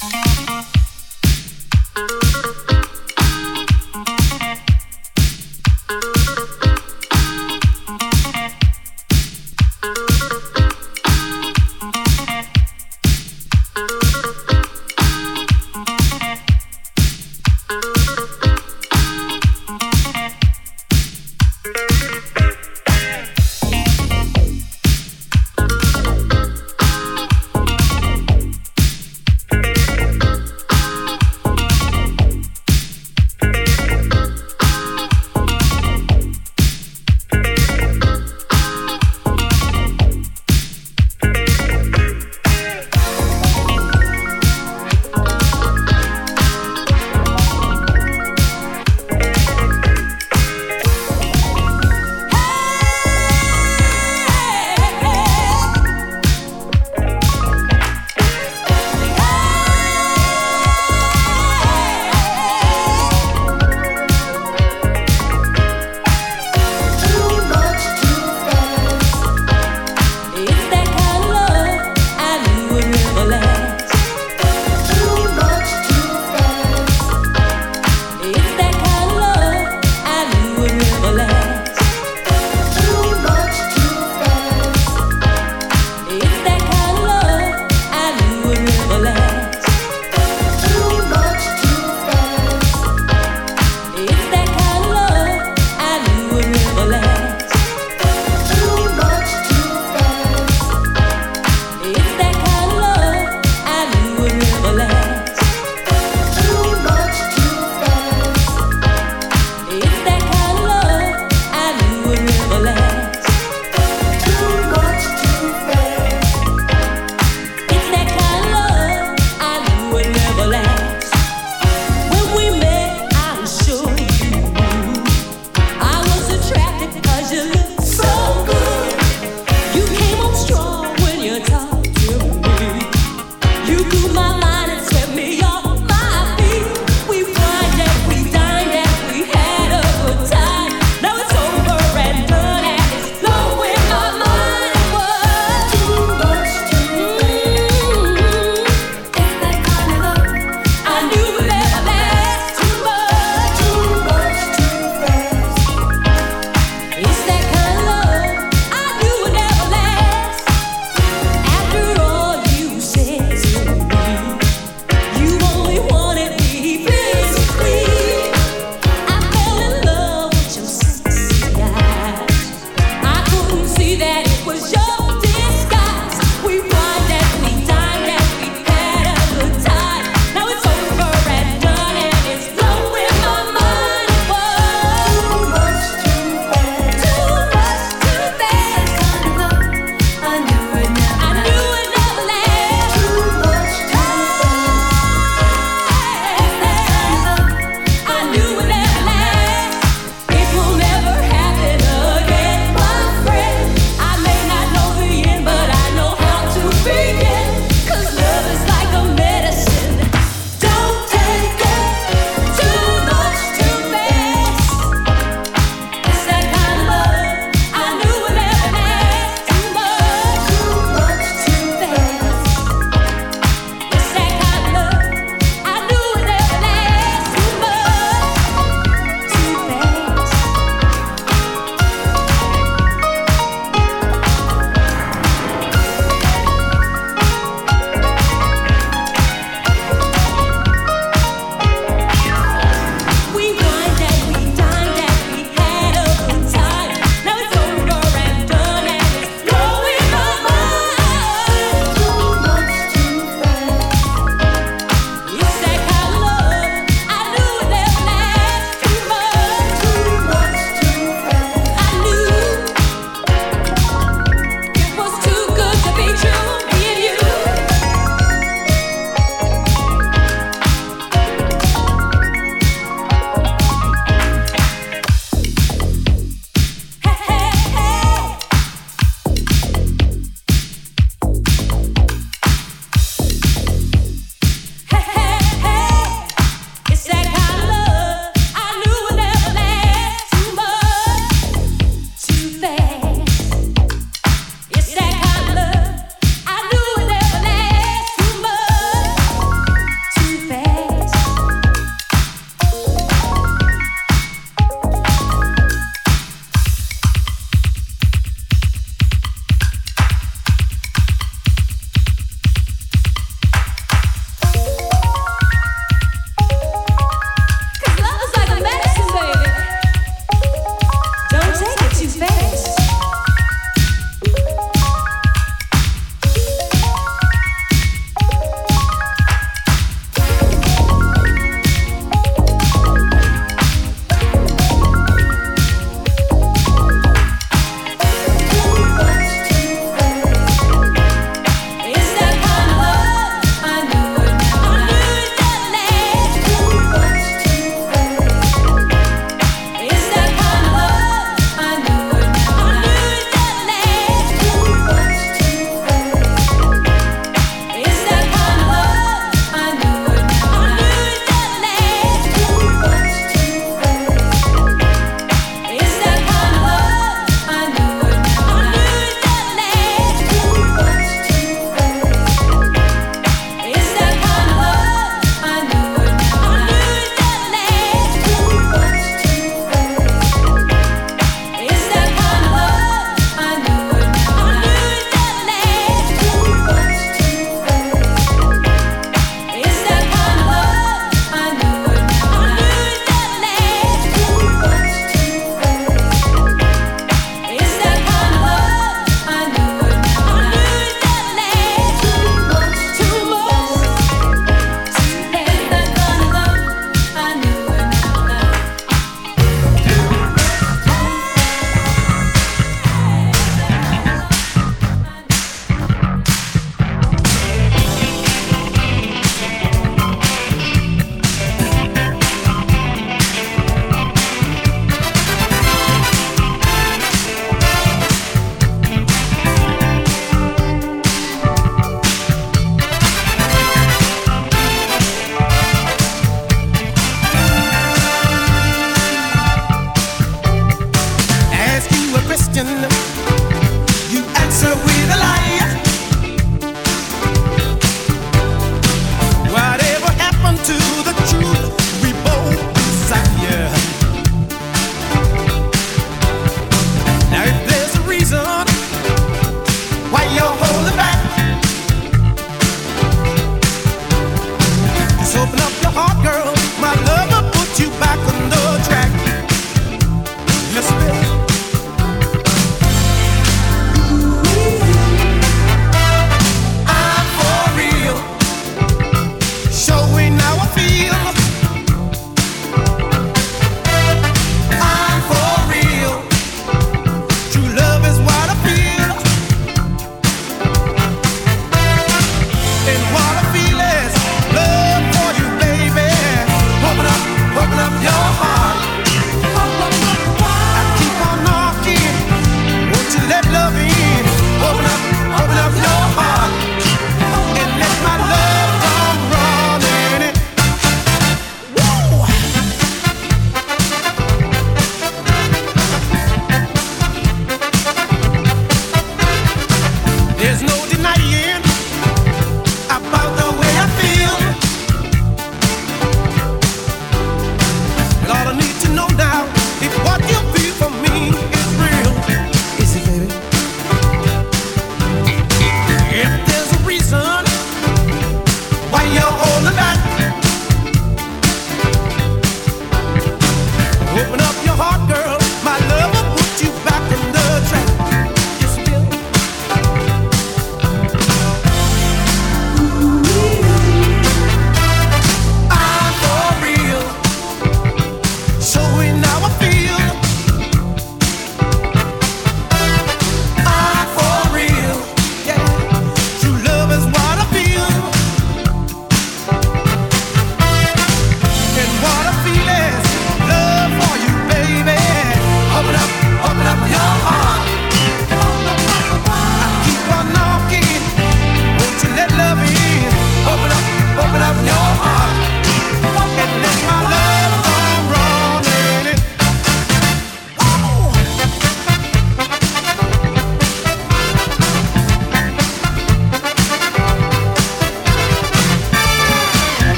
Thank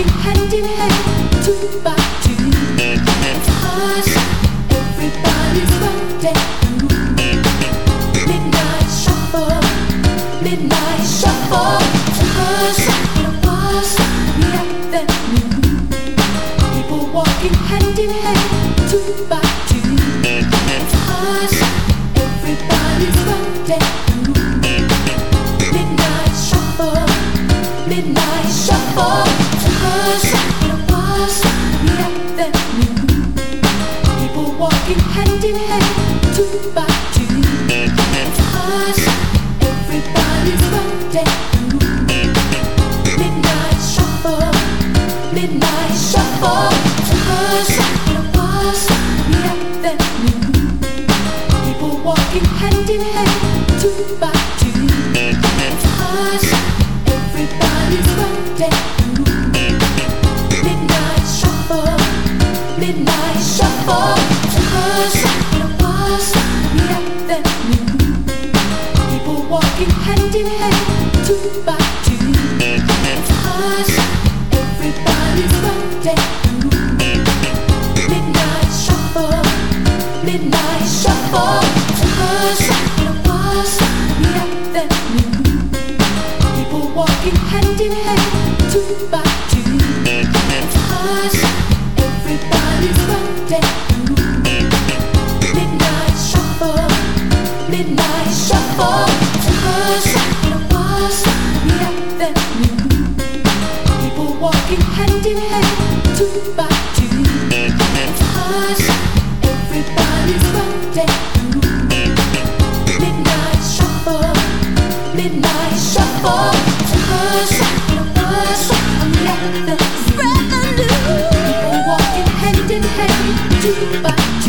Shuffle, shuffle,